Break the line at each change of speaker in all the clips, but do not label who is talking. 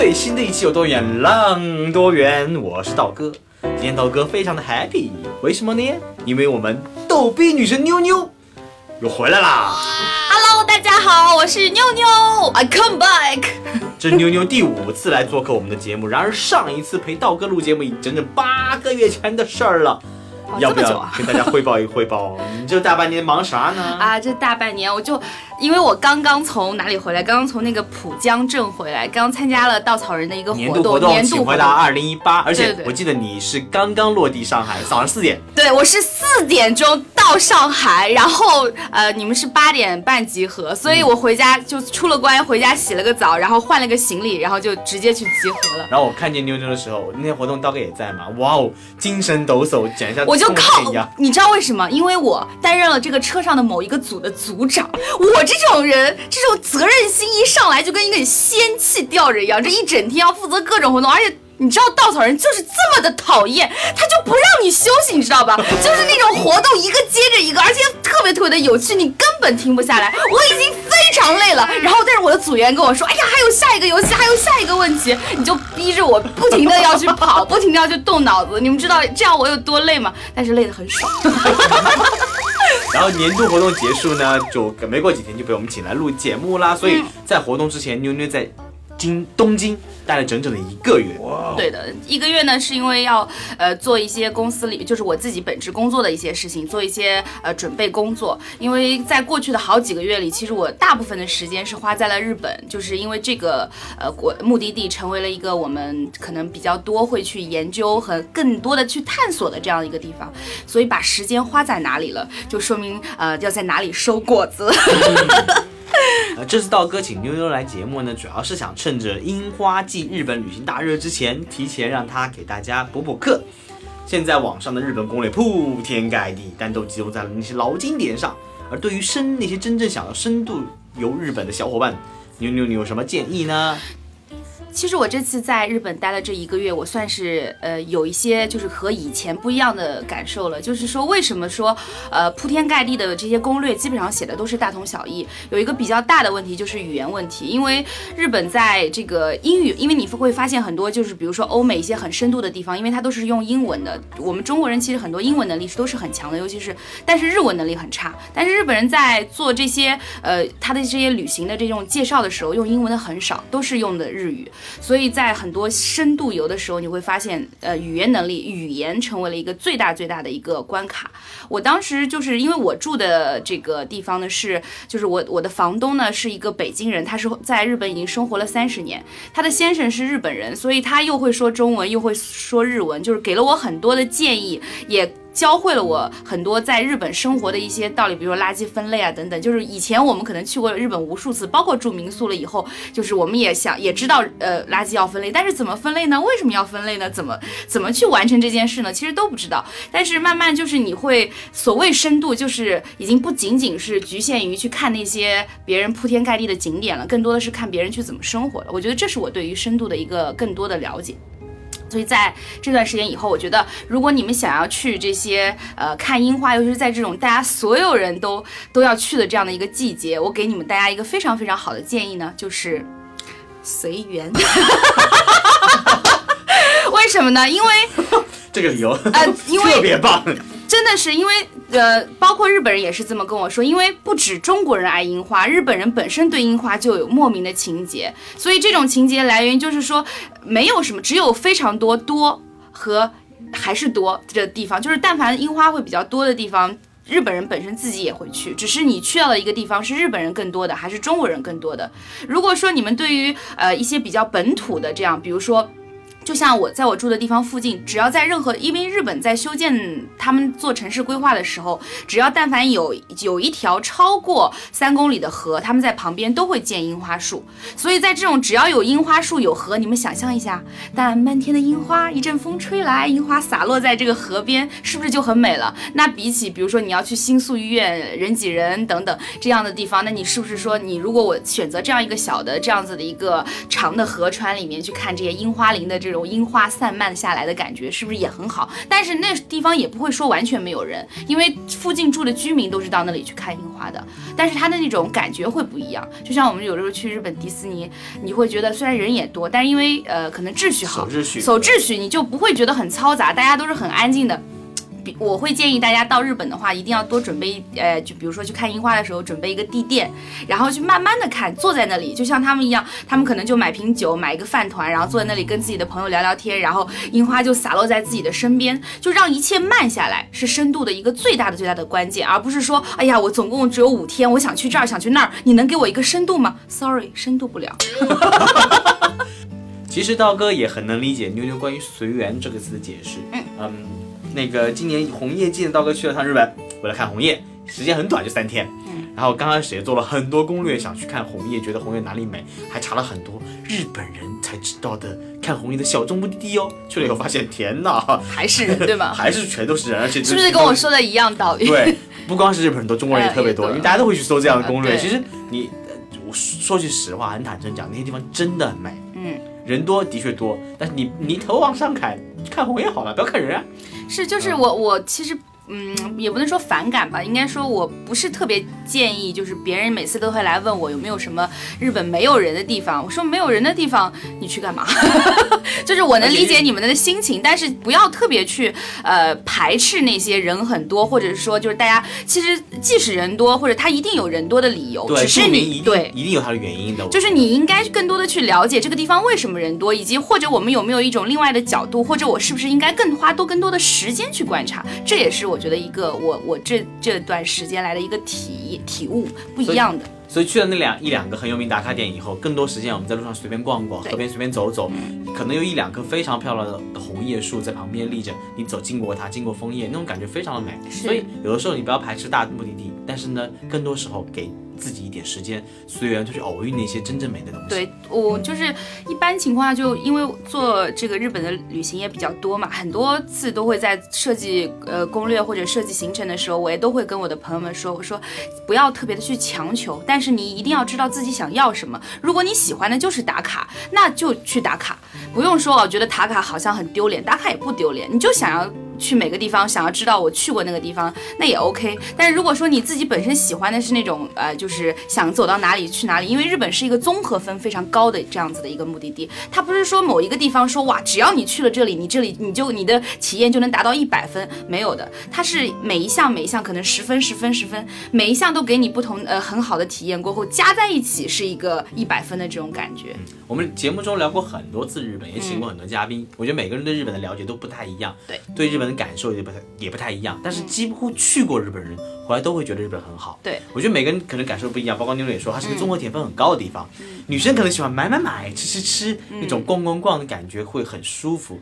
最新的一期《有多远浪多远》，我是道哥。今天道哥非常的 happy，为什么呢？因为我们逗逼女神妞妞又回来啦
！Hello，大家好，我是妞妞，I come back。
这是妞妞第五次来做客我们的节目，然而上一次陪道哥录节目已整整八个月前的事儿了。要不要跟大家汇报一汇报？你这大半年忙啥呢？
啊，这大半年我就，因为我刚刚从哪里回来？刚刚从那个浦江镇回来，刚参加了稻草人的一个活动，
年度活动，
年度活
请回答二零一八，而且我记得你是刚刚落地上海，早上四点。
对，我是四点钟到上海，然后呃，你们是八点半集合，所以我回家就出了关，回家洗了个澡，然后换了个行李，然后就直接去集合了。
然后我看见妞妞的时候，那天活动刀哥也在嘛，哇哦，精神抖擞，简直像冲
我就靠你知道为什么？因为我担任了这个车上的某一个组的组长。我这种人，这种责任心一上来就跟一个仙气吊着一样，这一整天要负责各种活动，而且。你知道稻草人就是这么的讨厌，他就不让你休息，你知道吧？就是那种活动一个接着一个，而且特别特别的有趣，你根本停不下来。我已经非常累了，然后但是我的组员跟我说，哎呀，还有下一个游戏，还有下一个问题，你就逼着我不停的要去跑，不停的要去动脑子。你们知道这样我有多累吗？但是累得很爽。
然后年度活动结束呢，就没过几天就被我们请来录节目啦。所以在活动之前，妞妞在京东京待了整整的一个月。
对的，一个月呢，是因为要呃做一些公司里，就是我自己本职工作的一些事情，做一些呃准备工作。因为在过去的好几个月里，其实我大部分的时间是花在了日本，就是因为这个呃国目的地成为了一个我们可能比较多会去研究和更多的去探索的这样一个地方，所以把时间花在哪里了，就说明呃要在哪里收果子。
呃，这次道哥请妞妞来节目呢，主要是想趁着樱花季日本旅行大热之前，提前让他给大家补补课。现在网上的日本攻略铺天盖地，但都集中在了那些老经典上。而对于深那些真正想要深度游日本的小伙伴，妞妞你有什么建议呢？
其实我这次在日本待了这一个月，我算是呃有一些就是和以前不一样的感受了。就是说，为什么说呃铺天盖地的这些攻略基本上写的都是大同小异？有一个比较大的问题就是语言问题，因为日本在这个英语，因为你会发现很多就是比如说欧美一些很深度的地方，因为它都是用英文的。我们中国人其实很多英文能力都是很强的，尤其是但是日文能力很差。但是日本人在做这些呃他的这些旅行的这种介绍的时候，用英文的很少，都是用的日语。所以在很多深度游的时候，你会发现，呃，语言能力、语言成为了一个最大最大的一个关卡。我当时就是因为我住的这个地方呢，是就是我我的房东呢是一个北京人，他是在日本已经生活了三十年，他的先生是日本人，所以他又会说中文又会说日文，就是给了我很多的建议，也。教会了我很多在日本生活的一些道理，比如说垃圾分类啊等等。就是以前我们可能去过日本无数次，包括住民宿了以后，就是我们也想也知道，呃，垃圾要分类，但是怎么分类呢？为什么要分类呢？怎么怎么去完成这件事呢？其实都不知道。但是慢慢就是你会所谓深度，就是已经不仅仅是局限于去看那些别人铺天盖地的景点了，更多的是看别人去怎么生活了。我觉得这是我对于深度的一个更多的了解。所以在这段时间以后，我觉得如果你们想要去这些呃看樱花，尤其是在这种大家所有人都都要去的这样的一个季节，我给你们大家一个非常非常好的建议呢，就是随缘。为什么呢？因为
这个理由
呃因为
特别棒。
真的是因为呃，包括日本人也是这么跟我说，因为不止中国人爱樱花，日本人本身对樱花就有莫名的情节，所以这种情节来源就是说没有什么，只有非常多多和还是多这地方，就是但凡樱花会比较多的地方。日本人本身自己也会去，只是你去到的一个地方是日本人更多的，还是中国人更多的？如果说你们对于呃一些比较本土的这样，比如说。就像我在我住的地方附近，只要在任何，因为日本在修建他们做城市规划的时候，只要但凡有有一条超过三公里的河，他们在旁边都会建樱花树。所以在这种只要有樱花树有河，你们想象一下，但漫天的樱花，一阵风吹来，樱花洒落在这个河边，是不是就很美了？那比起比如说你要去新宿医院、人挤人等等这样的地方，那你是不是说你如果我选择这样一个小的这样子的一个长的河川里面去看这些樱花林的这种樱花散漫下来的感觉，是不是也很好？但是那地方也不会说完全没有人，因为附近住的居民都是到那里去看樱花的。但是它的那种感觉会不一样，就像我们有的时候去日本迪士尼，你会觉得虽然人也多，但是因为呃可能秩序好，
守秩序
守秩序，你就不会觉得很嘈杂，大家都是很安静的。比我会建议大家到日本的话，一定要多准备，呃，就比如说去看樱花的时候，准备一个地垫，然后去慢慢的看，坐在那里，就像他们一样，他们可能就买瓶酒，买一个饭团，然后坐在那里跟自己的朋友聊聊天，然后樱花就洒落在自己的身边，就让一切慢下来，是深度的一个最大的最大的关键，而不是说，哎呀，我总共只有五天，我想去这儿，想去那儿，你能给我一个深度吗？Sorry，深度不了。
其实道哥也很能理解妞妞关于“随缘”这个词的解释。嗯那个今年红叶季，道哥去了趟日本，为了看红叶，时间很短，就三天。
嗯，
然后刚开始也做了很多攻略，想去看红叶，觉得红叶哪里美，还查了很多日本人才知道的看红叶的小众目的地哦。去了以后发现，天呐，
还是人对吗？
还是全都是人，而且
是不是跟我说的一样道理？
对，不光是日本人多，中国人也特别多，因为大家都会去搜这样的攻略。其实你，呃我说句实话，很坦诚讲，那些地方真的很美。人多的确多，但是你你头往上看，看红叶好了，不要看人啊。
是，就是我我其实。嗯，也不能说反感吧，应该说我不是特别建议，就是别人每次都会来问我有没有什么日本没有人的地方。我说没有人的地方，你去干嘛？就是我能理解你们的心情，但是不要特别去呃排斥那些人很多，或者是说就是大家其实即使人多，或者他一定有人多的理由，
对，
只是你对
一定有他的原因的。
就是你应该更多的去了解这个地方为什么人多，以及或者我们有没有一种另外的角度，或者我是不是应该更花多更多的时间去观察，这也是我觉得一个我我这这段时间来的一个体体悟不一样的。
所以去了那两一两个很有名打卡点以后，更多时间我们在路上随便逛逛，河边随便走走，可能有一两棵非常漂亮的红叶树在旁边立着，你走经过它，经过枫叶，那种感觉非常的美。所以有的时候你不要排斥大目的地，但是呢，更多时候给自己一点时间，随缘就去偶遇那些真正美的东西。
对我就是一般情况下，就因为做这个日本的旅行也比较多嘛，很多次都会在设计呃攻略或者设计行程的时候，我也都会跟我的朋友们说，我说不要特别的去强求，但是你一定要知道自己想要什么。如果你喜欢的就是打卡，那就去打卡，不用说我觉得打卡好像很丢脸，打卡也不丢脸，你就想要。去每个地方，想要知道我去过那个地方，那也 OK。但是如果说你自己本身喜欢的是那种呃，就是想走到哪里去哪里，因为日本是一个综合分非常高的这样子的一个目的地，它不是说某一个地方说哇，只要你去了这里，你这里你就你的体验就能达到一百分，没有的，它是每一项每一项可能十分十分十分，每一项都给你不同呃很好的体验过后加在一起是一个一百分的这种感觉。
我们节目中聊过很多次日本，也请过很多嘉宾。我觉得每个人对日本的了解都不太一样，
对，
对日本的感受也不太也不太一样。但是几乎去过日本人，回来都会觉得日本很好。
对，
我觉得每个人可能感受不一样。包括妞妞也说，它是个综合甜分很高的地方。女生可能喜欢买买买、吃吃吃，那种逛逛逛的感觉会很舒服。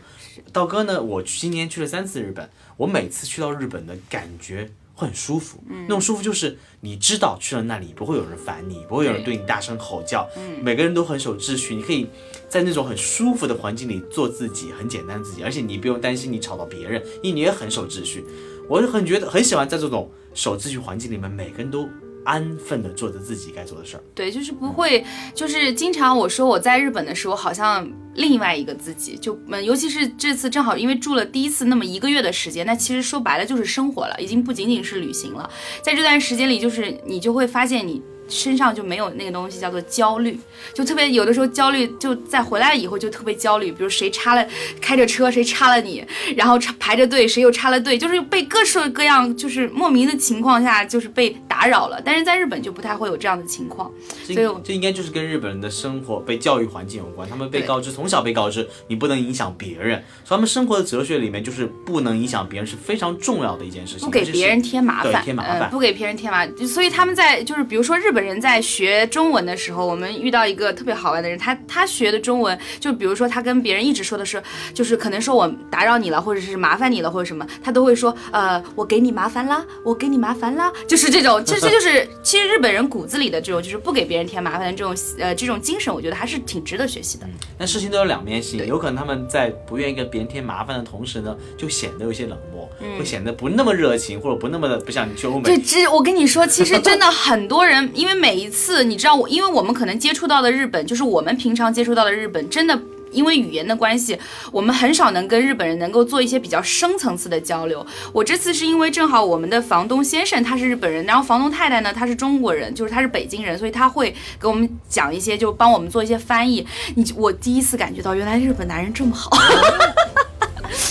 道哥呢，我今年去了三次日本，我每次去到日本的感觉。会很舒服，那种舒服就是你知道去了那里不会有人烦你，不会有人对你大声吼叫，每个人都很守秩序，你可以在那种很舒服的环境里做自己，很简单自己，而且你不用担心你吵到别人，因为你也很守秩序。我就很觉得很喜欢在这种守秩序环境里面，每个人都安分的做着自己该做的事儿。
对，就是不会，就是经常我说我在日本的时候，好像另外一个自己，就嗯，尤其是这次正好因为住了第一次那么一个月的时间，那其实说白了就是生活了，已经不仅仅是旅行了。在这段时间里，就是你就会发现你。身上就没有那个东西叫做焦虑，就特别有的时候焦虑，就在回来以后就特别焦虑。比如谁插了开着车，谁插了你，然后插排着队，谁又插了队，就是被各式各样就是莫名的情况下，就是被打打扰了。但是在日本就不太会有这样的情况，
这
所以
这应该就是跟日本人的生活被教育环境有关，他们被告知从小被告知你不能影响别人，所以他们生活的哲学里面就是不能影响别人是非常重要的一件事情，
不给别人添麻烦，
添麻烦
嗯，不给别人添麻烦。所以他们在就是比如说日本人在学中文的时候，我们遇到一个特别好玩的人，他他学的中文，就比如说他跟别人一直说的是，就是可能说我打扰你了，或者是麻烦你了，或者什么，他都会说，呃，我给你麻烦啦，我给你麻烦啦，就是这种，这这就是 其实日本人骨子里的这种，就是不给别人添麻烦的这种呃这种精神，我觉得还是挺值得学习的。
但事情都有两面性，有可能他们在不愿意跟别人添麻烦的同时呢，就显得有些冷漠，会显得不那么热情，或者不那么的不像你去欧美
对，
美。
这我跟你说，其实真的很多人，因 为因为每一次你知道我，因为我们可能接触到的日本，就是我们平常接触到的日本，真的。因为语言的关系，我们很少能跟日本人能够做一些比较深层次的交流。我这次是因为正好我们的房东先生他是日本人，然后房东太太呢她是中国人，就是她是北京人，所以他会给我们讲一些，就帮我们做一些翻译。你我第一次感觉到原来日本男人这么好。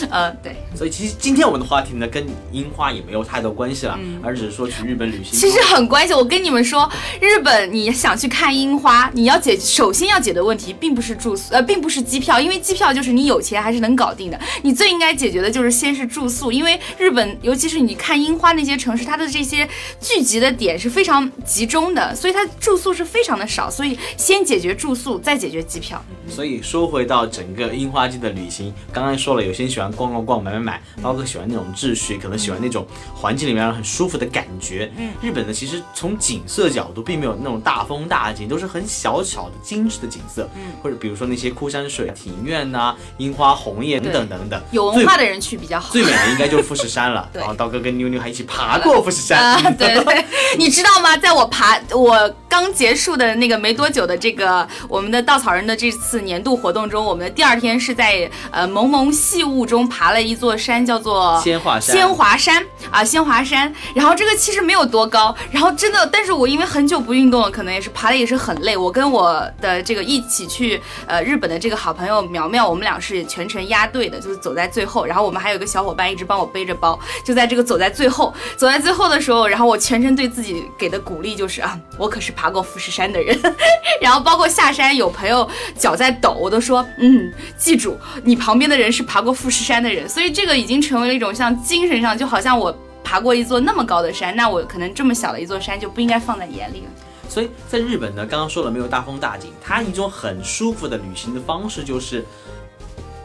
呃，对，
所以其实今天我们的话题呢，跟樱花也没有太多关系了，而只是说去日本旅行。
嗯其实很关系。我跟你们说，日本你想去看樱花，你要解首先要解的问题，并不是住宿，呃，并不是机票，因为机票就是你有钱还是能搞定的。你最应该解决的就是先是住宿，因为日本尤其是你看樱花那些城市，它的这些聚集的点是非常集中的，所以它住宿是非常的少，所以先解决住宿，再解决机票。
所以说回到整个樱花季的旅行，刚刚说了，有些人喜欢逛逛逛、买买买，包括喜欢那种秩序，可能喜欢那种环境里面很舒服的感觉。嗯，日本呢，其实从景色角度并没有那种大风大景，都是很小巧的精致的景色。嗯，或者比如说那些枯山水、庭院呐、樱花红叶等等等等。
有文化的人去比较好。
最美的应该就是富士山了。
对
然后刀哥跟妞妞还一起爬过富士山。
啊，对对，你知道吗？在我爬我刚结束的那个没多久的这个我们的稻草人的这次年度活动中，我们的第二天是在呃蒙蒙细雾中爬了一座山，叫做
仙华山
仙华山啊，仙华山。然后这个其实没有多高，然后真的，但是我因为很久不运动了，可能也是爬的也是很累。我跟我的这个一起去呃日本的这个好朋友苗苗，我们俩是全程压队的，就是走在最后。然后我们还有一个小伙伴一直帮我背着包，就在这个走在最后，走在最后的时候，然后我全程对自己给的鼓励就是啊，我可是爬过富士山的人。然后包括下山有朋友脚在抖，我都说嗯，记住你旁边的人是爬过富士山的人，所以这个已经成为了一种像精神上，就好像我爬过一座那么高的山，那我可能这么小的一座山就不应该放在眼里了。
所以在日本呢，刚刚说了没有大风大景，它一种很舒服的旅行的方式就是。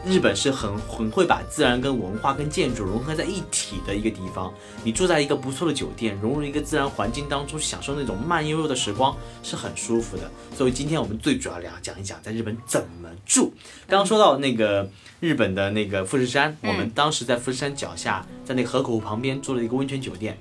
日本是很很会把自然跟文化跟建筑融合在一体的一个地方。你住在一个不错的酒店，融入一个自然环境当中，享受那种慢悠悠的时光，是很舒服的。所以今天我们最主要聊讲一讲在日本怎么住。刚刚说到那个日本的那个富士山，我们当时在富士山脚下，在那个河口湖旁边住了一个温泉酒店，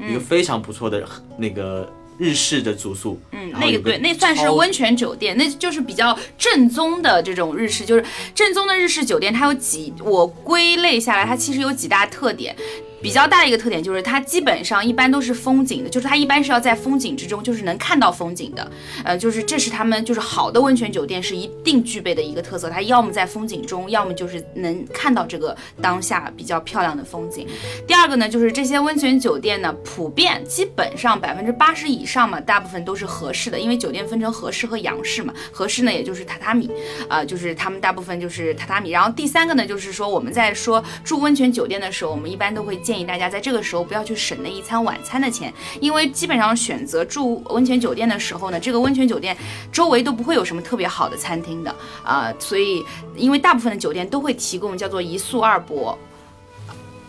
一个非常不错的那个日式的住宿。
嗯，那个对，那算是温泉酒店，那就是比较正宗的这种日式，就是正宗的日式酒店，它有几，我归类下来，它其实有几大特点。比较大的一个特点就是它基本上一般都是风景的，就是它一般是要在风景之中，就是能看到风景的。呃，就是这是他们就是好的温泉酒店是一定具备的一个特色，它要么在风景中，要么就是能看到这个当下比较漂亮的风景。第二个呢，就是这些温泉酒店呢，普遍基本上百分之八十以上嘛，大部分都是合适的，因为酒店分成合适和洋式嘛，合适呢也就是榻榻米，啊、就是他们大部分就是榻榻米。然后第三个呢，就是说我们在说住温泉酒店的时候，我们一般都会建议大家在这个时候不要去省那一餐晚餐的钱，因为基本上选择住温泉酒店的时候呢，这个温泉酒店周围都不会有什么特别好的餐厅的啊、所以因为大部分的酒店都会提供叫做一宿二博。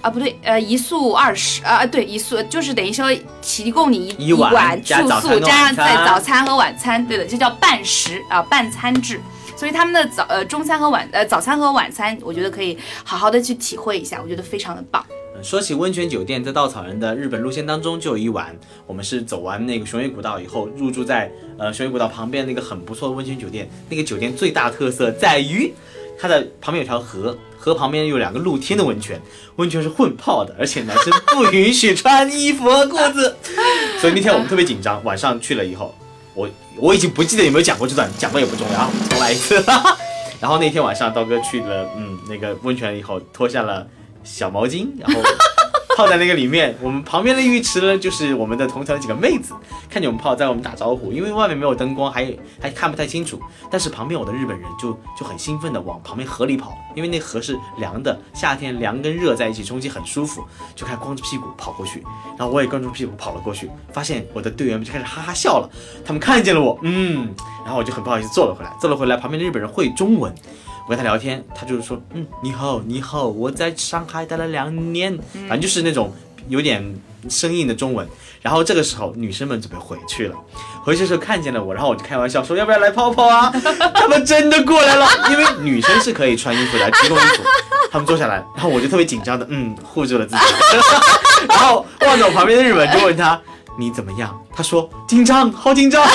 啊，不对，呃，一宿二十，啊，对，一宿就是等于说提供你一
一晚
住宿，加上在早餐和晚餐，对的，就叫半食啊，半餐制。所以他们的早呃中餐和晚呃早餐和晚餐，我觉得可以好好的去体会一下，我觉得非常的棒。
说起温泉酒店，在稻草人的日本路线当中就有一晚，我们是走完那个熊野古道以后，入住在呃熊野古道旁边那个很不错的温泉酒店。那个酒店最大特色在于它的旁边有条河，河旁边有两个露天的温泉，温泉是混泡的，而且男生不允许穿衣服和裤子。所以那天我们特别紧张，晚上去了以后，我已经不记得有没有讲过这段，讲过也不重要，重来一次。然后那天晚上刀哥去了嗯那个温泉以后，脱下了小毛巾，然后泡在那个里面。我们旁边的浴池呢，就是我们的同城几个妹子，看见我们泡，在我们打招呼。因为外面没有灯光，还还看不太清楚。但是旁边我的日本人就就很兴奋的往旁边河里跑，因为那河是凉的，夏天凉跟热在一起冲击很舒服，就开始光着屁股跑过去。然后我也光着屁股跑了过去，发现我的队员们就开始哈哈笑了，他们看见了我，嗯，然后我就很不好意思坐了回来，坐了回来，旁边的日本人会中文。我跟他聊天，他就是说，嗯，你好，你好，我在上海待了两年，反正就是那种有点生硬的中文。然后这个时候，女生们准备回去了，回去的时候看见了我，然后我就开玩笑说，要不要来泡泡啊？他们真的过来了，因为女生是可以穿衣服的，提供衣服。他们坐下来，然后我就特别紧张的，嗯，护住了自己。然后望着我旁边的日本，就问他，你怎么样？他说紧张，好紧张。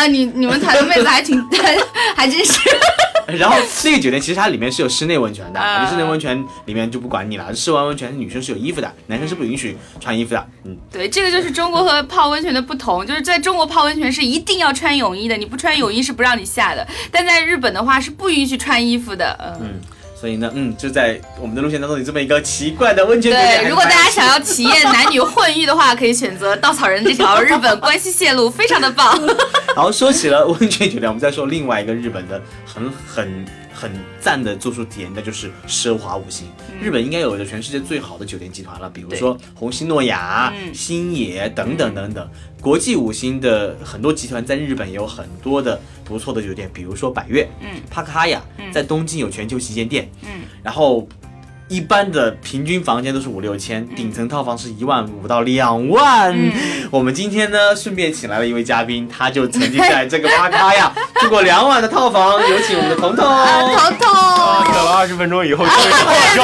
啊，你你们台的妹子还挺，还真是。
然后那个酒店其实它里面是有室内温泉的，室内温泉里面就不管你了。室外温泉女生是有衣服的，男生是不允许穿衣服的。嗯，
对，这个就是中国和泡温泉的不同，就是在中国泡温泉是一定要穿泳衣的，你不穿泳衣是不让你下的。但在日本的话是不允许穿衣服的。嗯。
所以呢，嗯，就在我们的路线当中有这么一个奇怪的温泉酒店。
对，如果大家想要体验男女混浴的话，可以选择稻草人这条日本关西线路，非常的棒。
然后说起了温泉酒店，我们再说另外一个日本的很很很赞的住宿体验，那就是奢华五星。日本应该有着全世界最好的酒店集团了，比如说红星诺亚、星野等等等等。国际五星的很多集团在日本也有很多的不错的酒店，比如说百悦，嗯，帕克哈雅，在东京有全球旗舰店，嗯，然后。一般的平均房间都是五六千，顶层套房是一万五到两万。我们今天呢，顺便请来了一位嘉宾，他就曾经在这个巴卡呀 住过两晚的套房。有请我们的彤彤。
彤彤，
等了二十分钟以后
终于到你知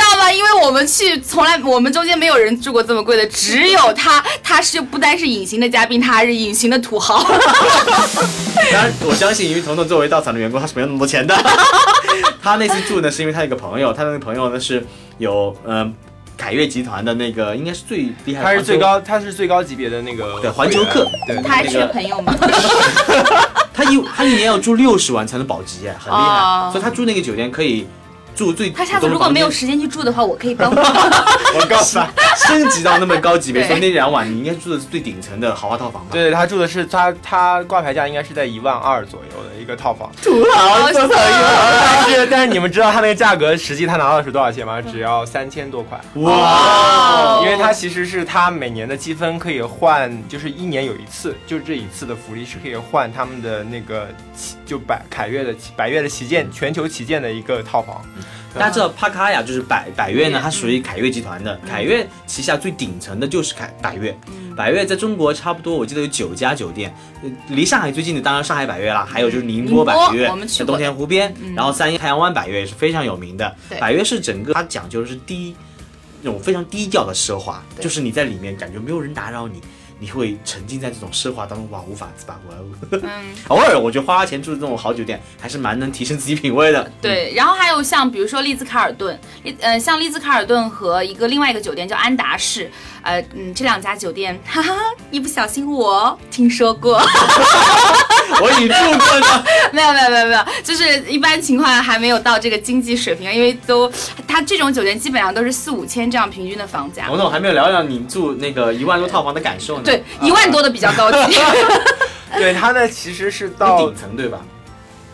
道吗？因为我们去从来我们中间没有人住过这么贵的，只有他，他是不单是隐形的嘉宾，他还是隐形的土豪。
当然，我相信，因为彤彤作为稻草的员工，他是没有那么多钱的。他那次住呢，是因为他一个朋友，他那个朋友呢是有嗯凯悦集团的那个，应该是最厉害，
他是最高，他是最高级别的那个
对环球客，
对，
他还缺朋友吗？
他一他一年要住六十万才能保级，很厉害，所以他住那个酒店可以。住最
他下次如果没有时间去住的话，我可以帮他。
我告诉他，
升级到那么高级别，说那两晚你应该住的是最顶层的豪华套房吧？
对，他住的是他他挂牌价应该是在一万二左右的一个套房。
土豪，土豪。
但是但是你们知道他那个价格，实际他拿到的是多少钱吗？只要三千多块。哇！因为他其实是他每年的积分可以换，就是一年有一次，就这一次的福利是可以换他们的那个就百凯悦的百悦的旗舰全球旗舰的一个套房。
大家知道帕卡亚就是百百悦呢，它属于凯悦集团的，凯悦旗下最顶层的就是凯百悦。百悦在中国差不多，我记得有九家酒店，离上海最近的当然上海百悦啦，还有就是宁波百悦，在东田湖边，然后三太阳湾百悦也是非常有名的。百悦是整个它讲究的是低那种非常低调的奢华，就是你在里面感觉没有人打扰你。你会沉浸在这种奢华当中哇，无法自拔。嗯，偶尔我觉得花花钱住这种好酒店还是蛮能提升自己品味的。
对，然后还有像比如说丽兹卡尔顿，丽呃像丽兹卡尔顿和一个另外一个酒店叫安达仕，呃嗯这两家酒店，哈哈，一不小心我听说过。
我已住过呢，
没有没有没有没有，就是一般情况还没有到这个经济水平，因为都它这种酒店基本上都是四五千这样平均的房价。
彤彤还没有聊聊你住那个一万多套房的感受呢。
对，一万多的比较高级。
对，它呢其实是到
顶层对吧？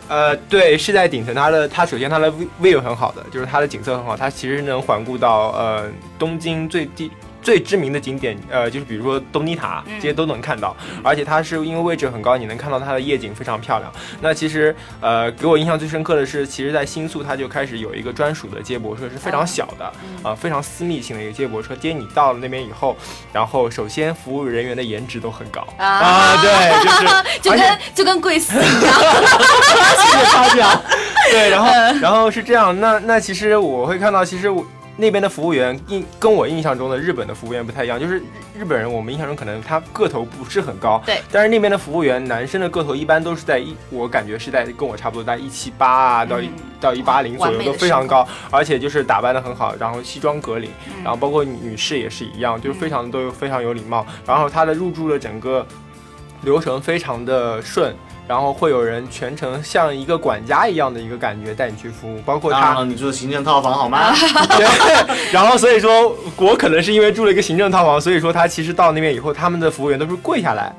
呃，对，是在顶层。它的它首先它的 view 很好的，就是它的景色很好，它其实能环顾到呃东京最低。最知名的景点，呃，就是比如说东尼塔，这些都能看到，而且它是因为位置很高，你能看到它的夜景非常漂亮。那其实，呃，给我印象最深刻的是，其实，在新宿它就开始有一个专属的接驳车，是非常小的，啊，非常私密性的一个接驳车，接你到了那边以后，然后首先服务人员的颜值都很高。啊，对，就是
就跟就跟贵司一样，
谢谢夸奖，对，然后然后是这样，那那其实我会看到，其实我。那边的服务员印跟我印象中的日本的服务员不太一样，就是日本人，我们印象中可能他个头不是很高，
对。
但是那边的服务员，男生的个头一般都是在一，我感觉是在跟我差不多，在一七八啊到到一八零左右都非常高，而且就是打扮的很好，然后西装革领，然后包括女士也是一样，就是非常都非常有礼貌，然后他的入住的整个流程非常的顺。然后会有人全程像一个管家一样的一个感觉带你去服务，包括他，
你住的行政套房好吗？
对，然后所以说我可能是因为住了一个行政套房，所以说他其实到那边以后，他们的服务员都是跪下来，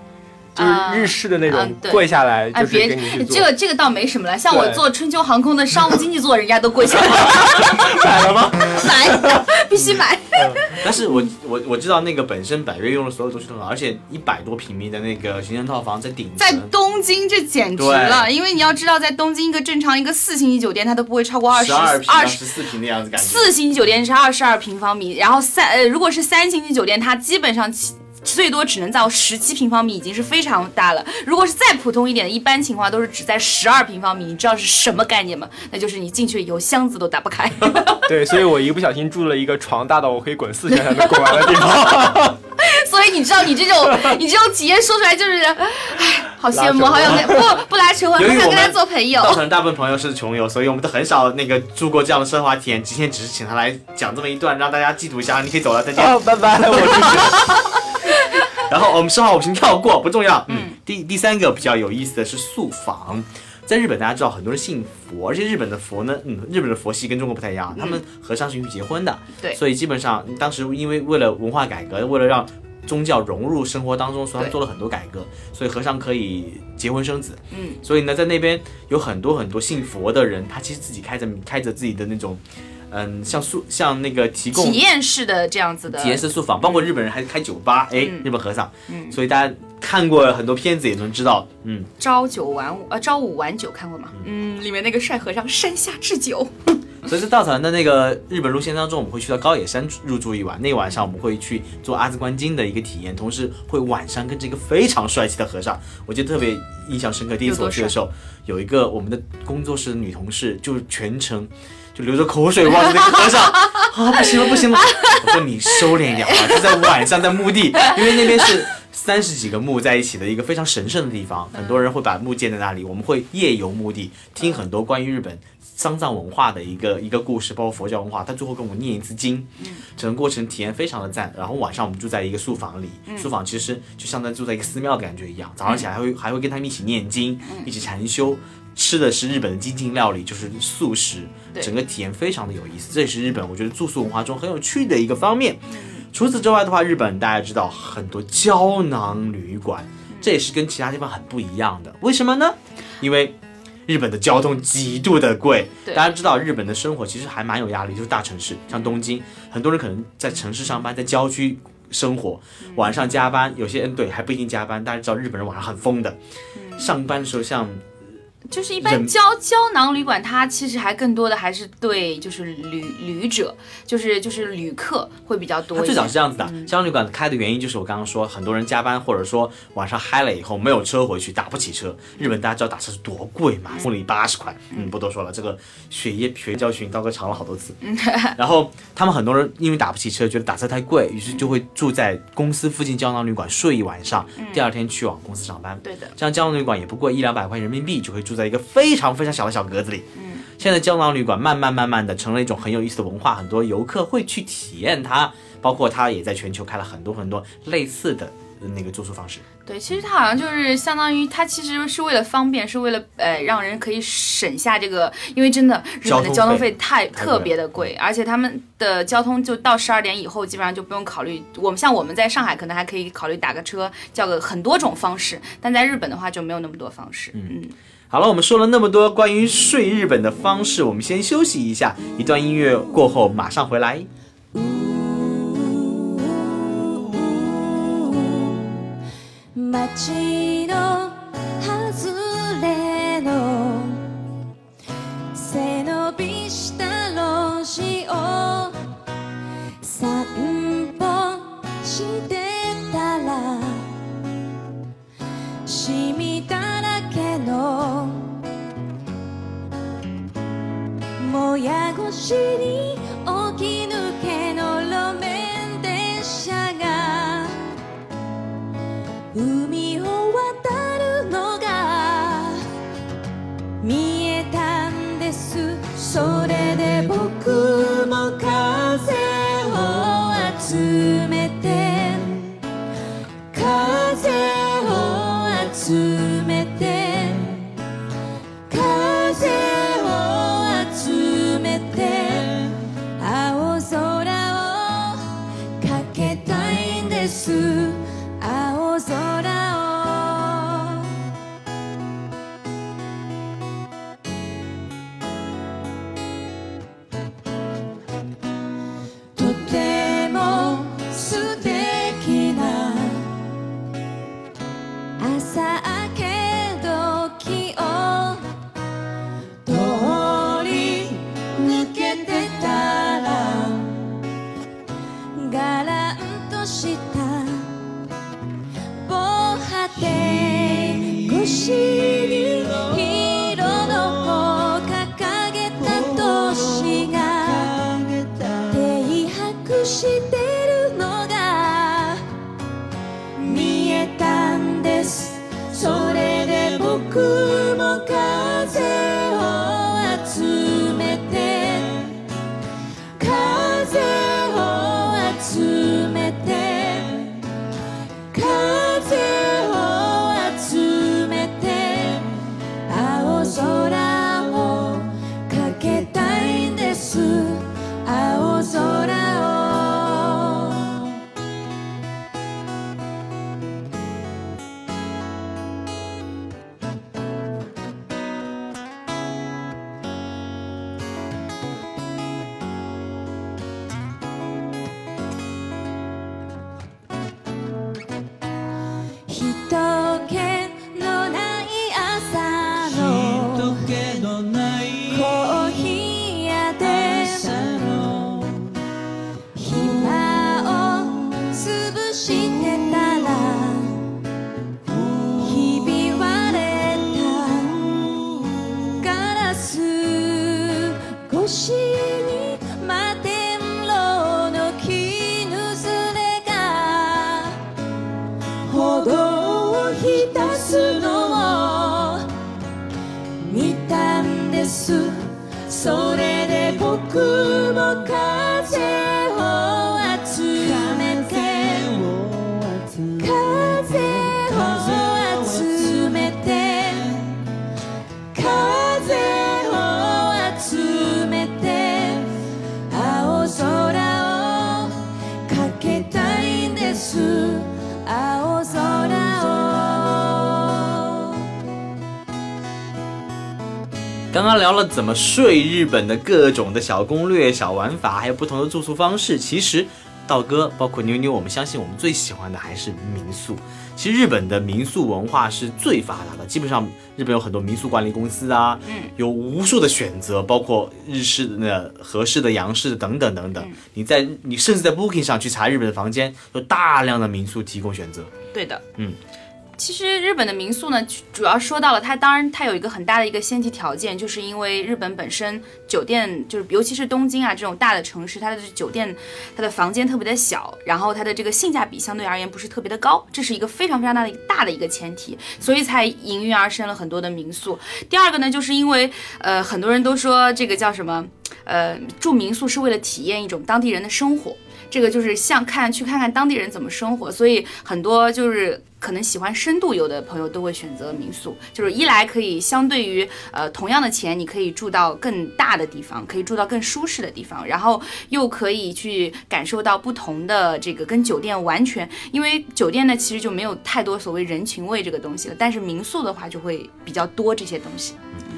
就是日式的那种跪下来，
哎，
就是
别这。个这个倒没什么了。像我
对
做春秋航空的商务经济座，人家都跪下来
买了吗？
买，必须买。
但是我我我知道那个本身百悦用的所有东西都很好，而且一百多平米的那个行政套房在顶
在，东京这简直了，因为你要知道，在东京一个正常一个四星级酒店，它都不会超过二十
十二
十。
四平的样子感觉。
四星级酒店是二十二平方米，然后三呃，如果是三星级酒店，它基本上起最多只能到十七平方米，已经是非常大了。如果是再普通一点的，一般情况都是只在十二平方米。你知道是什么概念吗？那就是你进去以后箱子都打不开。
对，所以我一不小心住了一个床大到我可以滚四圈才能滚完的地方。
所以你知道，你这种你这种体验说出来就是，唉，好羡慕，好想跟不不拉扯我，好
由于我
想跟他做朋友。
造成大部分朋友是穷游，所以我们都很少那个住过这样的奢华体验。今天只是请他来讲这么一段，让大家记住一下。你可以走了，再见。
哦，拜拜，我出去。
然后我们说好，我们先跳过，不重要。嗯，第第三个比较有意思的是素坊。在日本，大家知道很多人信佛，而且日本的佛呢，嗯，日本的佛系跟中国不太一样，他们和尚是允许结婚的，
对。
所以基本上当时因为为了文化改革，为了让宗教融入生活当中，所以他们做了很多改革，所以和尚可以结婚生子，
嗯，
所以呢，在那边有很多很多信佛的人，他其实自己开着开着自己的那种，嗯，像宿像那个提供
体验式的这样子的。
体验式宿坊，包括日本人还开酒吧，哎、
嗯
日本和尚，
嗯。
所以大家看过很多片子也能知道，嗯，
朝九晚五，呃，朝五晚九看过吗？嗯，里面那个帅和尚山下智久，
所以在稻草人的那个日本路线当中，我们会去到高野山入住一晚，那晚上我们会去做阿兹观经的一个体验，同时会晚上跟这个非常帅气的和尚，我记得特别印象深刻。第一次我去的时候，有一个我们的工作室的女同事，就是全程就流着口水望着那个和尚，啊，不行了，不行了！我说你收敛一点啊，就在晚上在墓地，因为那边是三十几个墓在一起的一个非常神圣的地方，很多人会把墓建在那里。我们会夜游墓地，听很多关于日本丧葬文化的一个一个故事，包括佛教文化。他最后跟我们念一次经，整个过程体验非常的赞。然后晚上我们住在一个宿房里，宿房其实就像在住在一个寺庙的感觉一样。早上起来还会还会跟他们一起念经，一起禅修。吃的是日本的精进料理，就是素食，整个体验非常的有意思。这也是日本我觉得住宿文化中很有趣的一个方面。除此之外的话，日本大家知道很多胶囊旅馆，这也是跟其他地方很不一样的。为什么呢？因为日本的交通极度的贵，大家知道日本的生活其实还蛮有压力，就是大城市，像东京，很多人可能在城市上班，在郊区生活，晚上加班，有些人对还不一定加班。大家知道日本人晚上很疯的，上班的时候像
就是一般
人
胶胶囊旅馆，它其实还更多的还是对就是旅旅者，就是就是旅客会比较多。
它最早是这样子的，胶囊旅馆开的原因就是我刚刚说，很多人加班或者说晚上嗨了以后没有车回去，打不起车。日本大家知道打车是多贵嘛，公里八十块，嗯，不多说了，这个血液血液教训刀哥尝了好多次。然后他们很多人因为打不起车，觉得打车太贵，于是就会住在公司附近胶囊旅馆睡一晚上，第二天去往公司上班。
对的，
这样胶囊旅馆也不贵，一两百块人民币就可以住在一个非常非常小的小格子里。嗯，现在胶囊旅馆慢慢慢慢的成了一种很有意思的文化，很多游客会去体验它，包括它也在全球开了很多很多类似的那个住宿方式。
对，其实它好像就是相当于它其实是为了方便，是为了呃让人可以省下这个，因为真的日本的交通费太特别的贵，而且他们的交通就到十二点以后基本上就不用考虑，我们像我们在上海可能还可以考虑打个车，叫个很多种方式，但在日本的话就没有那么多方式。嗯嗯，
好了，我们说了那么多关于睡日本的方式，我们先休息一下，一段音乐过后马上回来。
街の外れの背伸びした路地を散歩してたらシミだらけの もや越しに起き抜けの路面電車が海を渡るのが見えたんです。それ人
聊了怎么睡日本的各种的小攻略、小玩法，还有不同的住宿方式。其实，道哥包括妞妞，我们相信我们最喜欢的还是民宿。其实日本的民宿文化是最发达的，基本上日本有很多民宿管理公司啊，嗯，有无数的选择，包括日式的、合适的、洋式的等等等等。你在你甚至在 Booking 上去查日本的房间，有大量的民宿提供选择。
对的，
嗯。
其实日本的民宿呢，主要说到了它，当然它有一个很大的一个先提条件，就是因为日本本身酒店就是尤其是东京啊这种大的城市，它的酒店它的房间特别的小，然后它的这个性价比相对而言不是特别的高，这是一个非常非常大的大的一个前提，所以才应运而生了很多的民宿。第二个呢，就是因为呃很多人都说这个叫什么呃住民宿是为了体验一种当地人的生活。这个就是像看去看看当地人怎么生活，所以很多就是可能喜欢深度游的朋友都会选择民宿，就是一来可以相对于呃同样的钱，你可以住到更大的地方，可以住到更舒适的地方，然后又可以去感受到不同的这个跟酒店完全，因为酒店呢其实就没有太多所谓人情味这个东西了，但是民宿的话就会比较多这些东西。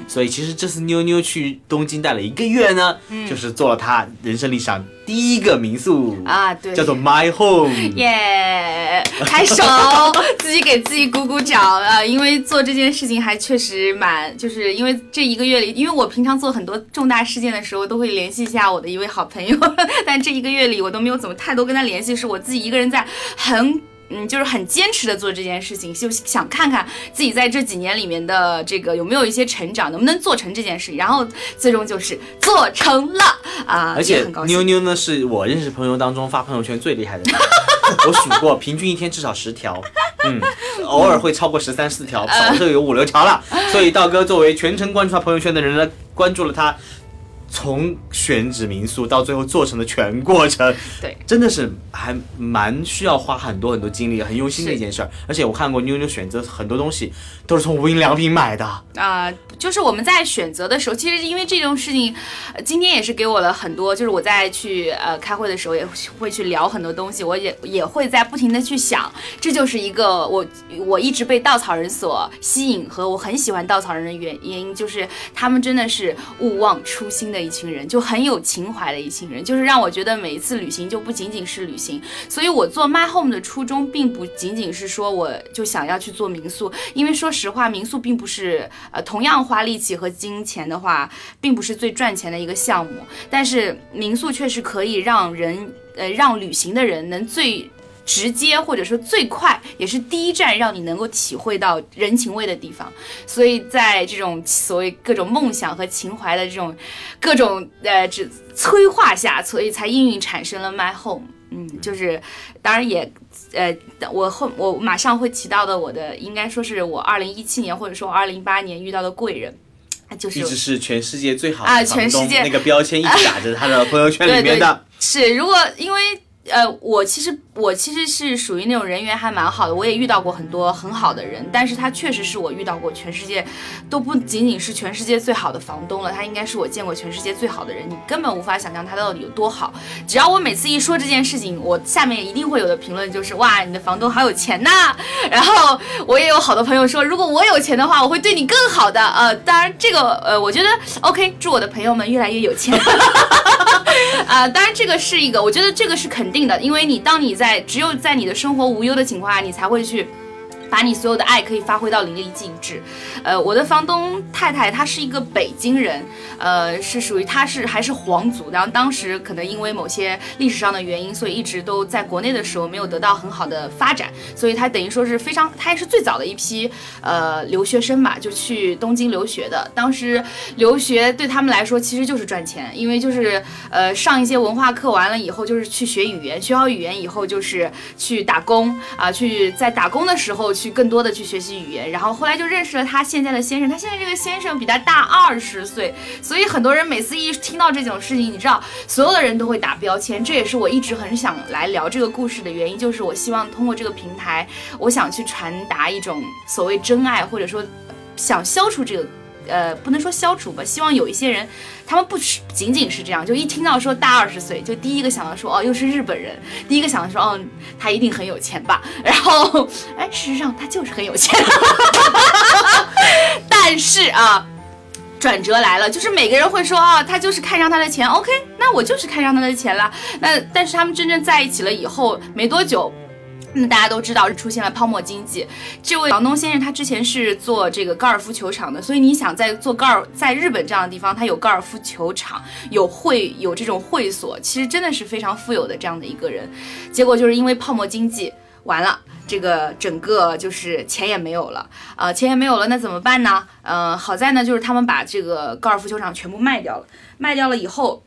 所以其实这次妞妞去东京待了一个月呢，就是做了她人生历史上第一个民宿
啊对
叫做 My Home。
耶、拍手，自己给自己鼓鼓掌啊！因为做这件事情还确实蛮，就是因为这一个月里，因为我平常做很多重大事件的时候都会联系一下我的一位好朋友，但这一个月里我都没有怎么太多跟他联系，是我自己一个人在很。嗯，就是很坚持的做这件事情，就想看看自己在这几年里面的这个有没有一些成长，能不能做成这件事，然后最终就是做成了啊！
而且妞妞呢是我认识朋友当中发朋友圈最厉害的人，我数过，平均一天至少十条，嗯，偶尔会超过十三四条，少是有五六条了。所以道哥作为全程关注他朋友圈的人呢，关注了他。从选址民宿到最后做成的全过程，
对，
真的是还蛮需要花很多很多精力、很用心的一件事儿。而且我看过妞妞选择很多东西都是从无印良品买的，
啊、就是我们在选择的时候，其实因为这种事情，今天也是给我了很多，就是我在去呃开会的时候也会去聊很多东西，我也也会在不停的去想，这就是一个我我一直被稻草人所吸引和我很喜欢稻草人的原因，就是他们真的是勿忘初心的一群人，就很有情怀的一群人，就是让我觉得每一次旅行就不仅仅是旅行。所以我做 My Home 的初衷，并不仅仅是说我就想要去做民宿，因为说实话，民宿并不是呃同样花力气和金钱的话，并不是最赚钱的一个项目。但是民宿确实可以让人呃让旅行的人能最。直接或者说最快，也是第一站让你能够体会到人情味的地方。所以在这种所谓各种梦想和情怀的这种各种呃这催化下，所以才应运产生了 My Home。嗯，就是当然也呃，我后我马上会提到的，我的应该说是我二零一七年或者说二零一八年遇到的贵人，就是
一直是全世界最好的
啊全世界
那个标签一直打着他的朋友圈里面的。
是，如果因为呃，我其实我其实是属于那种人缘还蛮好的，我也遇到过很多很好的人，但是他确实是我遇到过全世界都不仅仅是全世界最好的房东了，他应该是我见过全世界最好的人，你根本无法想象他到底有多好。只要我每次一说这件事情，我下面一定会有的评论就是哇，你的房东好有钱呐。然后我也有好多朋友说，如果我有钱的话，我会对你更好的。呃，当然这个呃，我觉得 OK，祝我的朋友们越来越有钱。啊、当然这个是一个，我觉得这个是肯定的，因为你当你在只有在你的生活无忧的情况下，你才会去。把你所有的爱可以发挥到淋漓尽致。呃，我的房东太太她是一个北京人，呃，是属于她是还是皇族，然后当时可能因为某些历史上的原因，所以一直都在国内的时候没有得到很好的发展，所以她等于说是非常，她也是最早的一批呃留学生吧，就去东京留学的。当时留学对他们来说其实就是赚钱，因为就是呃上一些文化课完了以后就是去学语言，学好语言以后就是去打工啊、去在打工的时候去更多的去学习语言，然后后来就认识了他现在的先生，他现在这个先生比他大二十岁，所以很多人每次一听到这种事情，你知道所有的人都会打标签，这也是我一直很想来聊这个故事的原因，就是我希望通过这个平台，我想去传达一种所谓真爱，或者说想消除这个。呃，不能说消除吧，希望有一些人，他们不是仅仅是这样，就一听到说大二十岁，就第一个想到说哦，又是日本人，第一个想到说哦，他一定很有钱吧，然后，哎，事实上他就是很有钱，但是啊。转折来了，就是每个人会说啊，他就是看上他的钱，OK，那我就是看上他的钱了。那但是他们真正在一起了以后没多久，那么大家都知道是出现了泡沫经济。这位房东先生他之前是做这个高尔夫球场的，所以你想在做高尔，在日本这样的地方，他有高尔夫球场，有会有这种会所，其实真的是非常富有的这样的一个人。结果就是因为泡沫经济，完了。这个整个就是钱也没有了，呃，钱也没有了，那怎么办呢？呃，好在呢，就是他们把这个高尔夫球场全部卖掉了，卖掉了以后。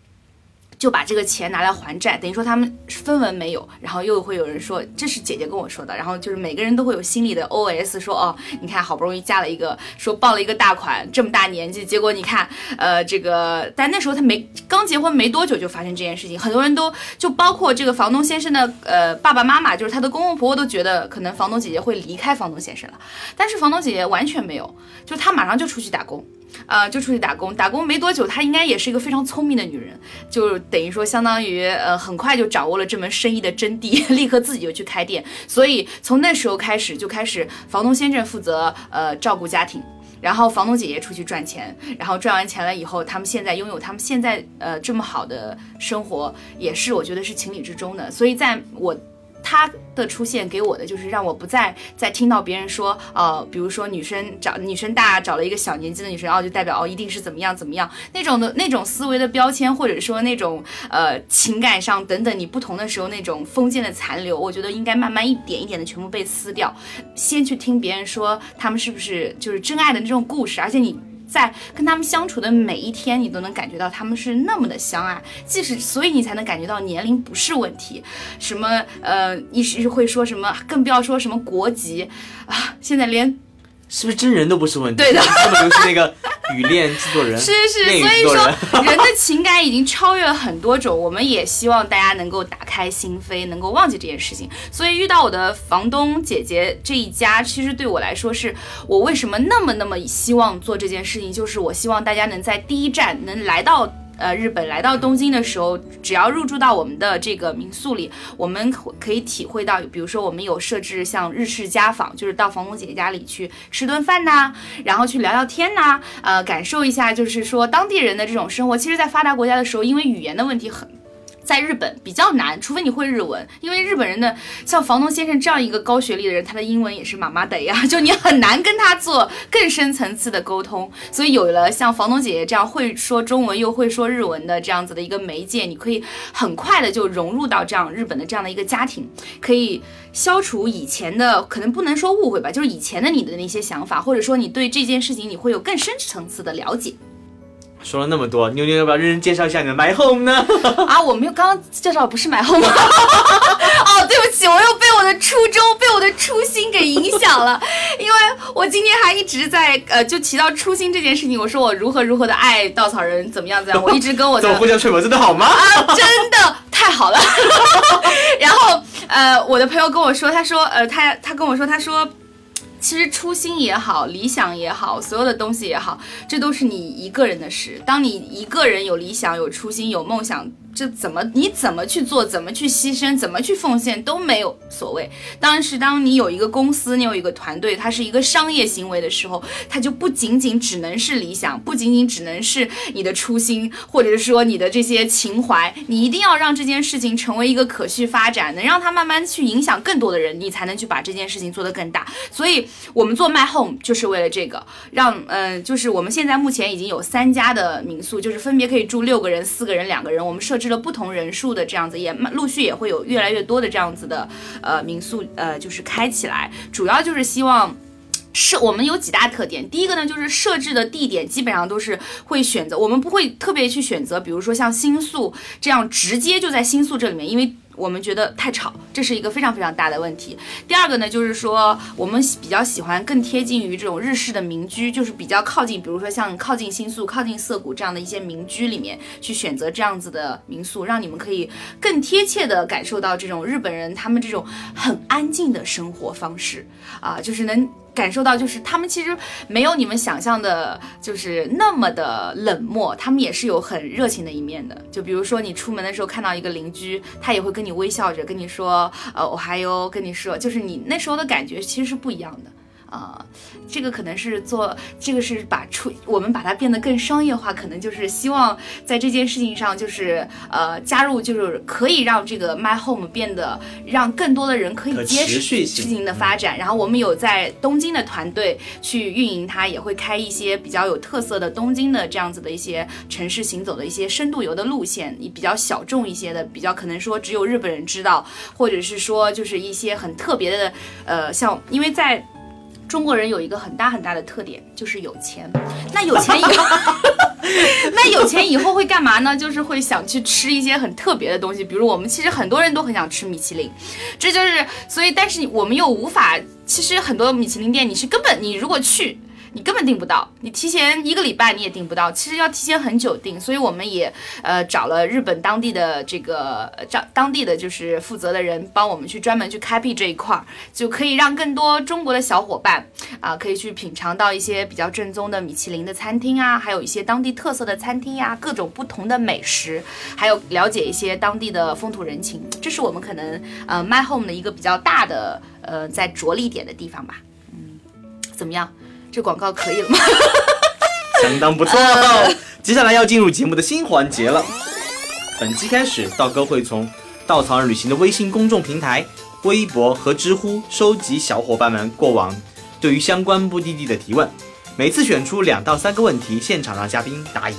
就把这个钱拿来还债，等于说他们分文没有，然后又会有人说这是姐姐跟我说的，然后就是每个人都会有心里的 OS 说哦，你看好不容易嫁了一个，说报了一个大款，这么大年纪，结果你看，呃，这个，但那时候他没刚结婚没多久就发生这件事情，很多人都就包括这个房东先生的呃爸爸妈妈，就是他的公公婆婆都觉得可能房东姐姐会离开房东先生了，但是房东姐姐完全没有，就她马上就出去打工。呃，就出去打工，打工没多久，她应该也是一个非常聪明的女人，就等于说相当于呃，很快就掌握了这门生意的真谛，立刻自己就去开店。所以从那时候开始，就开始房东先生负责呃照顾家庭，然后房东姐姐出去赚钱，然后赚完钱了以后，他们现在拥有他们现在呃这么好的生活，也是我觉得是情理之中的。所以在我。他的出现给我的就是让我不再再听到别人说，呃，比如说女生找女生大找了一个小年纪的女生，哦，就代表哦一定是怎么样怎么样那种的那种思维的标签，或者说那种呃情感上等等你不同的时候那种封建的残留，我觉得应该慢慢一点一点的全部被撕掉，先去听别人说他们是不是就是真爱的那种故事，而且你。在跟他们相处的每一天，你都能感觉到他们是那么的相爱，即使所以你才能感觉到年龄不是问题，什么呃，一时会说什么，更不要说什么国籍。啊，现在连
是不是真人都不是问题？
对的
他们都是那个 语恋制作人，
是是，所以。说人的情感已经超越了很多种，我们也希望大家能够打开心扉，能够忘记这件事情。所以遇到我的房东姐姐这一家，其实对我来说是我为什么那么那么希望做这件事情，就是我希望大家能在第一站能来到。呃日本来到东京的时候，只要入住到我们的这个民宿里，我们可以体会到，比如说我们有设置像日式家访，就是到房东姐姐家里去吃顿饭呐、然后去聊聊天呐、呃，感受一下就是说当地人的这种生活。其实，在发达国家的时候，因为语言的问题很。在日本比较难，除非你会日文，因为日本人的像房东先生这样一个高学历的人，他的英文也是麻麻的呀，就你很难跟他做更深层次的沟通。所以有了像房东姐姐这样会说中文又会说日文的这样子的一个媒介，你可以很快的就融入到这样日本的这样的一个家庭，可以消除以前的可能不能说误会吧，就是以前的你的那些想法，或者说你对这件事情你会有更深层次的了解。
说了那么多，妞妞要不要认真介绍一下你的 My Home 呢？
啊，我没有刚刚介绍不是 My home 吗？哦，对不起，我又被我的初衷、被我的初心给影响了，因为我今天还一直在呃，就提到初心这件事情，我说我如何如何的爱稻草人，怎么样怎么样，我一直跟我的
怎么互相吹捧，真的好吗？
啊，真的太好了。然后呃，我的朋友跟我说，他说呃，他他跟我说，他说。其实初心也好，理想也好，所有的东西也好，这都是你一个人的事。当你一个人有理想、有初心、有梦想，这怎么你怎么去做，怎么去牺牲，怎么去奉献都没有所谓。但是当你有一个公司，你有一个团队，它是一个商业行为的时候，它就不仅仅只能是理想，不仅仅只能是你的初心，或者是说你的这些情怀，你一定要让这件事情成为一个可续发展，能让它慢慢去影响更多的人，你才能去把这件事情做得更大。所以我们做 My Home 就是为了这个，让嗯、就是我们现在目前已经有三家的民宿，就是分别可以住六个人、四个人、两个人，我们设置了不同人数的这样子，也陆续也会有越来越多的这样子的呃民宿呃就是开起来，主要就是希望。设我们有几大特点，第一个呢就是设置的地点基本上都是会选择，我们不会特别去选择，比如说像新宿这样直接就在新宿这里面，因为我们觉得太吵，这是一个非常非常大的问题。第二个呢，就是说我们比较喜欢更贴近于这种日式的民居，就是比较靠近，比如说像靠近新宿、靠近涩谷这样的一些民居里面去选择这样子的民宿，让你们可以更贴切的感受到这种日本人他们这种很安静的生活方式啊，就是能。感受到就是他们其实没有你们想象的，就是那么的冷漠，他们也是有很热情的一面的。就比如说你出门的时候看到一个邻居，他也会跟你微笑着跟你说，呃，我还有跟你说，就是你那时候的感觉其实是不一样的。啊、呃，这个可能是做，这个是把出我们把它变得更商业化，可能就是希望在这件事情上，就是呃加入，就是可以让这个 My Home 变得让更多的人可以接受事情的发展。然后我们有在东京的团队去运营它，也会开一些比较有特色的东京的这样子的一些城市行走的一些深度游的路线，比较小众一些的，比较可能说只有日本人知道，或者是说就是一些很特别的，呃，像因为在。中国人有一个很大很大的特点，就是有钱。那有钱以后，那有钱以后会干嘛呢？就是会想去吃一些很特别的东西，比如我们其实很多人都很想吃米其林，这就是所以，但是我们又无法。其实很多米其林店你是根本你如果去。你根本订不到，你提前一个礼拜你也订不到，其实要提前很久订，所以我们也呃找了日本当地的这个找当地的就是负责的人帮我们去专门去开辟这一块儿，就可以让更多中国的小伙伴啊、可以去品尝到一些比较正宗的米其林的餐厅啊，还有一些当地特色的餐厅呀、各种不同的美食，还有了解一些当地的风土人情，这是我们可能呃 My Home 的一个比较大的呃在着力点的地方吧，嗯，怎么样？这广告可以了吗？
相当不错。接下来要进入节目的新环节了。本期开始，道哥会从稻草人旅行的微信公众平台、微博和知乎收集小伙伴们过往对于相关目的地的提问，每次选出两到三个问题，现场让嘉宾答疑。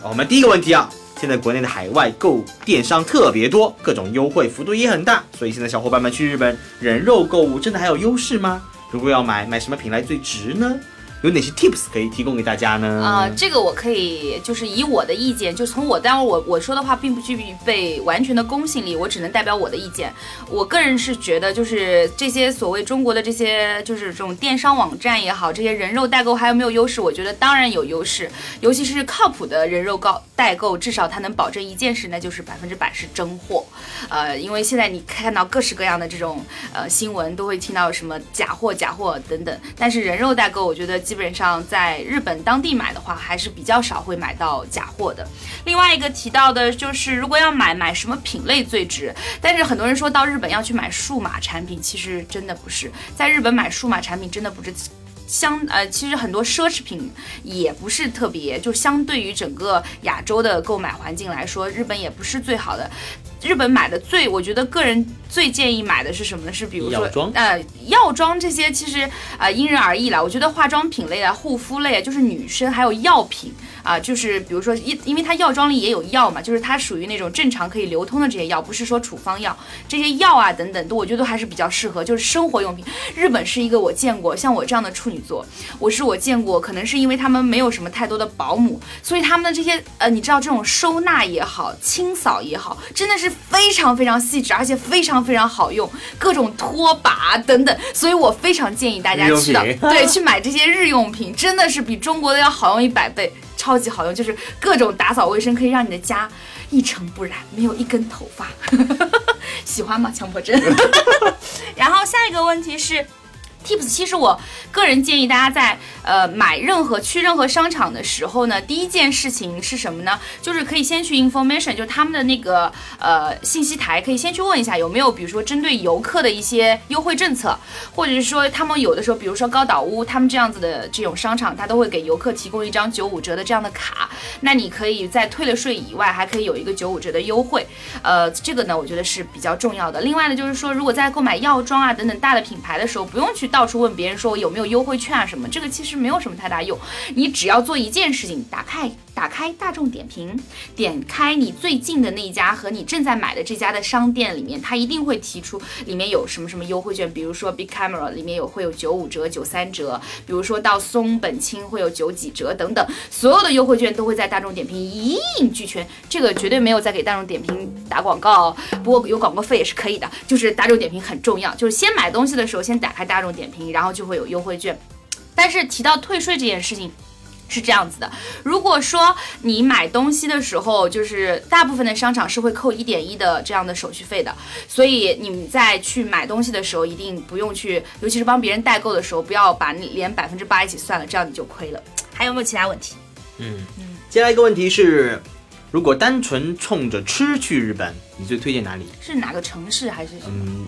我们第一个问题啊，现在国内的海外购电商特别多，各种优惠幅度也很大，所以现在小伙伴们去日本人肉购物真的还有优势吗？如果要买，买什么品类最值呢？有哪些 tips 可以提供给大家呢？
啊、呃，这个我可以就是以我的意见，就从我，当然我我说的话并不具备完全的公信力，我只能代表我的意见。我个人是觉得，就是这些所谓中国的这些就是这种电商网站也好，这些人肉代购还有没有优势？我觉得当然有优势，尤其是靠谱的人肉告代购，至少它能保证一件事，那就是百分之百是真货。呃，因为现在你看到各式各样的这种呃新闻，都会听到什么假货、假货等等，但是人肉代购，我觉得基本上在日本当地买的话，还是比较少会买到假货的。另外一个提到的就是，如果要买买什么品类最值？但是很多人说到日本要去买数码产品，其实真的不是，在日本买数码产品真的不是。相呃，其实很多奢侈品也不是特别，就相对于整个亚洲的购买环境来说，日本也不是最好的。日本买的最，我觉得个人最建议买的是什么呢？是比如说
药
呃药妆这些，其实呃因人而异啦。我觉得化妆品类啊、护肤类啊，就是女生还有药品啊、就是比如说因因为它药妆里也有药嘛，就是它属于那种正常可以流通的这些药，不是说处方药，这些药啊等等，都我觉得都还是比较适合，就是生活用品。日本是一个我见过像我这样的处女座，我是我见过，可能是因为他们没有什么太多的保姆，所以他们的这些呃，你知道这种收纳也好，清扫也好，真的是非常非常细致，而且非常非常好用，各种拖把等等，所以我非常建议大家去
的
对去买这些日用品，真的是比中国的要好用一百倍，超级好用，就是各种打扫卫生，可以让你的家一尘不染，没有一根头发。喜欢吗？强迫症。然后下一个问题是。Tips，其实我个人建议大家在呃买任何去任何商场的时候呢，第一件事情是什么呢？就是可以先去 information，就是他们的那个呃信息台，可以先去问一下有没有，比如说针对游客的一些优惠政策，或者是说他们有的时候，比如说高岛屋他们这样子的这种商场，它都会给游客提供一张九五折的这样的卡，那你可以在退了税以外，还可以有一个九五折的优惠。呃，这个呢，我觉得是比较重要的。另外呢，就是说，如果在购买药妆啊等等大的品牌的时候，不用去到处问别人说有没有优惠券啊什么，这个其实没有什么太大用。你只要做一件事情，打开打开大众点评，点开你最近的那一家和你正在买的这家的商店里面，它一定会提出里面有什么什么优惠券，比如说 Big Camera 里面有会有九五折、九三折，比如说到松本清会有九几折等等，所有的优惠券都会在大众点评一应俱全。这个绝对没有在给大众点评打广告，不过有广告费也是可以的。就是大众点评很重要，就是先买东西的时候先打开大众点评，然后就会有优惠券。但是提到退税这件事情。是这样子的，如果说你买东西的时候，就是大部分的商场是会扣一点一的这样的手续费的，所以你们在去买东西的时候，一定不用去，尤其是帮别人代购的时候，不要把你连百分之八一起算了，这样你就亏了。还有没有其他问题？
嗯嗯接下来一个问题是，如果单纯冲着吃去日本，你最推荐哪里？
是哪个城市还是什么？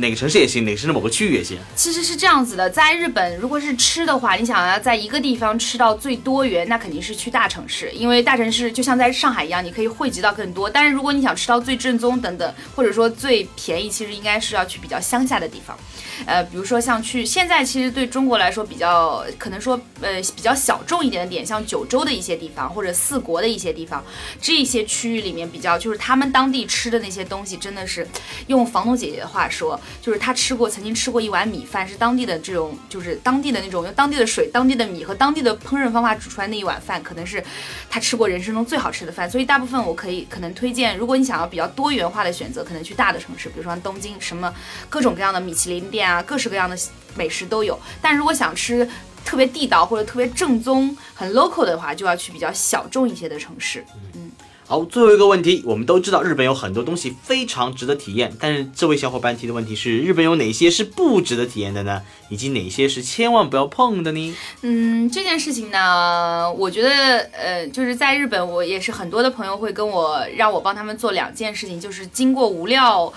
哪个城市也行，哪个城市某个区域也行。
其实是这样子的，在日本，如果是吃的话，你想要在一个地方吃到最多元，那肯定是去大城市，因为大城市就像在上海一样，你可以汇集到更多。但是如果你想吃到最正宗等等，或者说最便宜，其实应该是要去比较乡下的地方。呃，比如说像去现在其实对中国来说比较可能说呃比较小众一点的点，像九州的一些地方或者四国的一些地方，这些区域里面比较就是他们当地吃的那些东西，真的是用房东姐姐的话说，就是他吃过曾经吃过一碗米饭，是当地的这种就是当地的那种用当地的水、当地的米和当地的烹饪方法煮出来那一碗饭，可能是他吃过人生中最好吃的饭。所以大部分我可以可能推荐，如果你想要比较多元化的选择，可能去大的城市，比如说东京，什么各种各样的米其林店啊，各式各样的美食都有。但如果想吃特别地道或者特别正宗、很 local 的话，就要去比较小众一些的城市。
好，最后一个问题，我们都知道日本有很多东西非常值得体验，但是这位小伙伴提的问题是，日本有哪些是不值得体验的呢？以及哪些是千万不要碰的呢？
嗯，这件事情呢，我觉得，呃，就是在日本，我也是很多的朋友会跟我让我帮他们做两件事情，就是经过无料。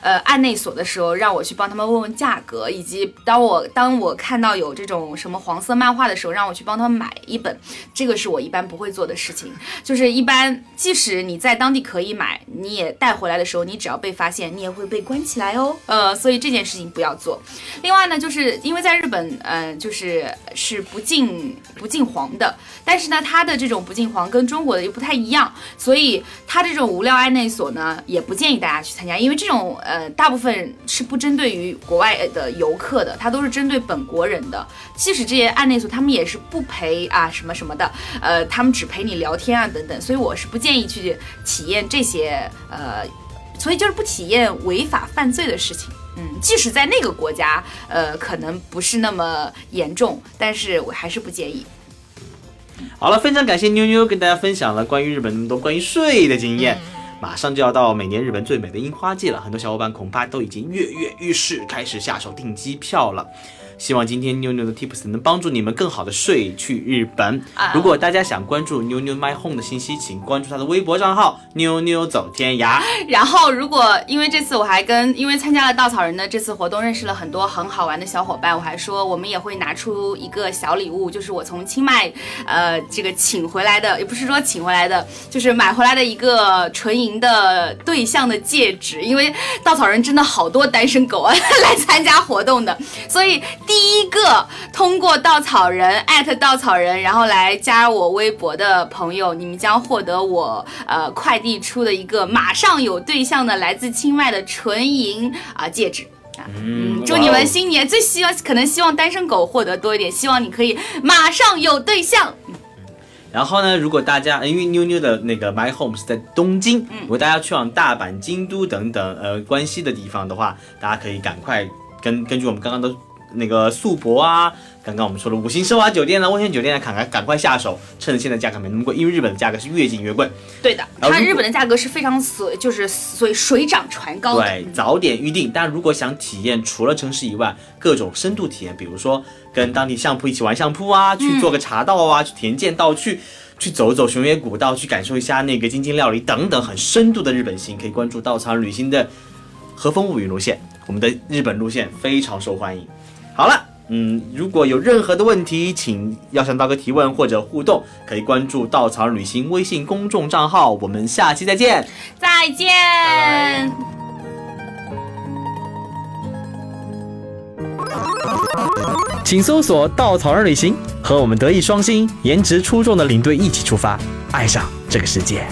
呃，案内所的时候，让我去帮他们问问价格，以及当我当我看到有这种什么黄色漫画的时候，让我去帮他们买一本，这个是我一般不会做的事情。就是一般，即使你在当地可以买，你也带回来的时候，你只要被发现，你也会被关起来哦。呃，所以这件事情不要做。另外呢，就是因为在日本，呃，就是是不进不进黄的，但是呢，它的这种不进黄跟中国的又不太一样，所以它这种无料案内所呢，也不建议大家去参加，因为这种呃，大部分是不针对于国外的游客的，它都是针对本国人的。即使这些案内所，他们也是不陪啊什么什么的，呃，他们只陪你聊天啊等等，所以我是不建议去体验这些呃，所以就是不体验违法犯罪的事情。嗯，即使在那个国家，呃，可能不是那么严重，但是我还是不建议。
好了，非常感谢妞妞跟大家分享了关于日本那么多关于税的经验。马上就要到每年日本最美的樱花季了，很多小伙伴恐怕都已经跃跃欲试，开始下手订机票了。希望今天妞妞的 Tips 能帮助你们更好的睡去日本。
啊
如果大家想关注妞妞 My Home 的信息，请关注她的微博账号妞妞走天涯。
然后，如果因为这次我还跟因为参加了稻草人的这次活动，认识了很多很好玩的小伙伴，我还说我们也会拿出一个小礼物，就是我从清迈呃这个请回来的，也不是说请回来的，就是买回来的一个纯银的对象的戒指，因为稻草人真的好多单身狗啊来参加活动的，所以第一个通过稻草人艾特稻草人，然后来加我微博的朋友，你们将获得我呃快递出的一个马上有对象的来自清迈的纯银啊、戒指。啊嗯，祝你们新年最希望可能希望单身狗获得多一点，希望你可以马上有对象。
然后呢，如果大家因为妞妞的那个 My Home 是在东京，如果大家去往大阪、京都等等呃关西的地方的话，大家可以赶快根根据我们刚刚的那个素泊啊，刚刚我们说的五星奢华酒店啊、温泉酒店啊，赶快赶快下手，趁着现在价格没那么贵，因为日本的价格是越近越贵。
对的，它日本的价格是非常水，就是水水涨船高的。
对，早点预定。但如果想体验除了城市以外各种深度体验，比如说跟当地相扑一起玩相扑啊，去做个茶道啊，去田间道，去去走走熊野古道，去感受一下那个京津料理等等很深度的日本行，可以关注稻草人旅行的和风物语路线，我们的日本路线非常受欢迎。好了。嗯，如果有任何的问题，请要向刀哥提问或者互动，可以关注稻草人旅行微信公众账号。我们下期再见。
再见。
请搜索“稻草人旅行”，和我们德艺双馨、颜值出众的领队一起出发，爱上这个世界。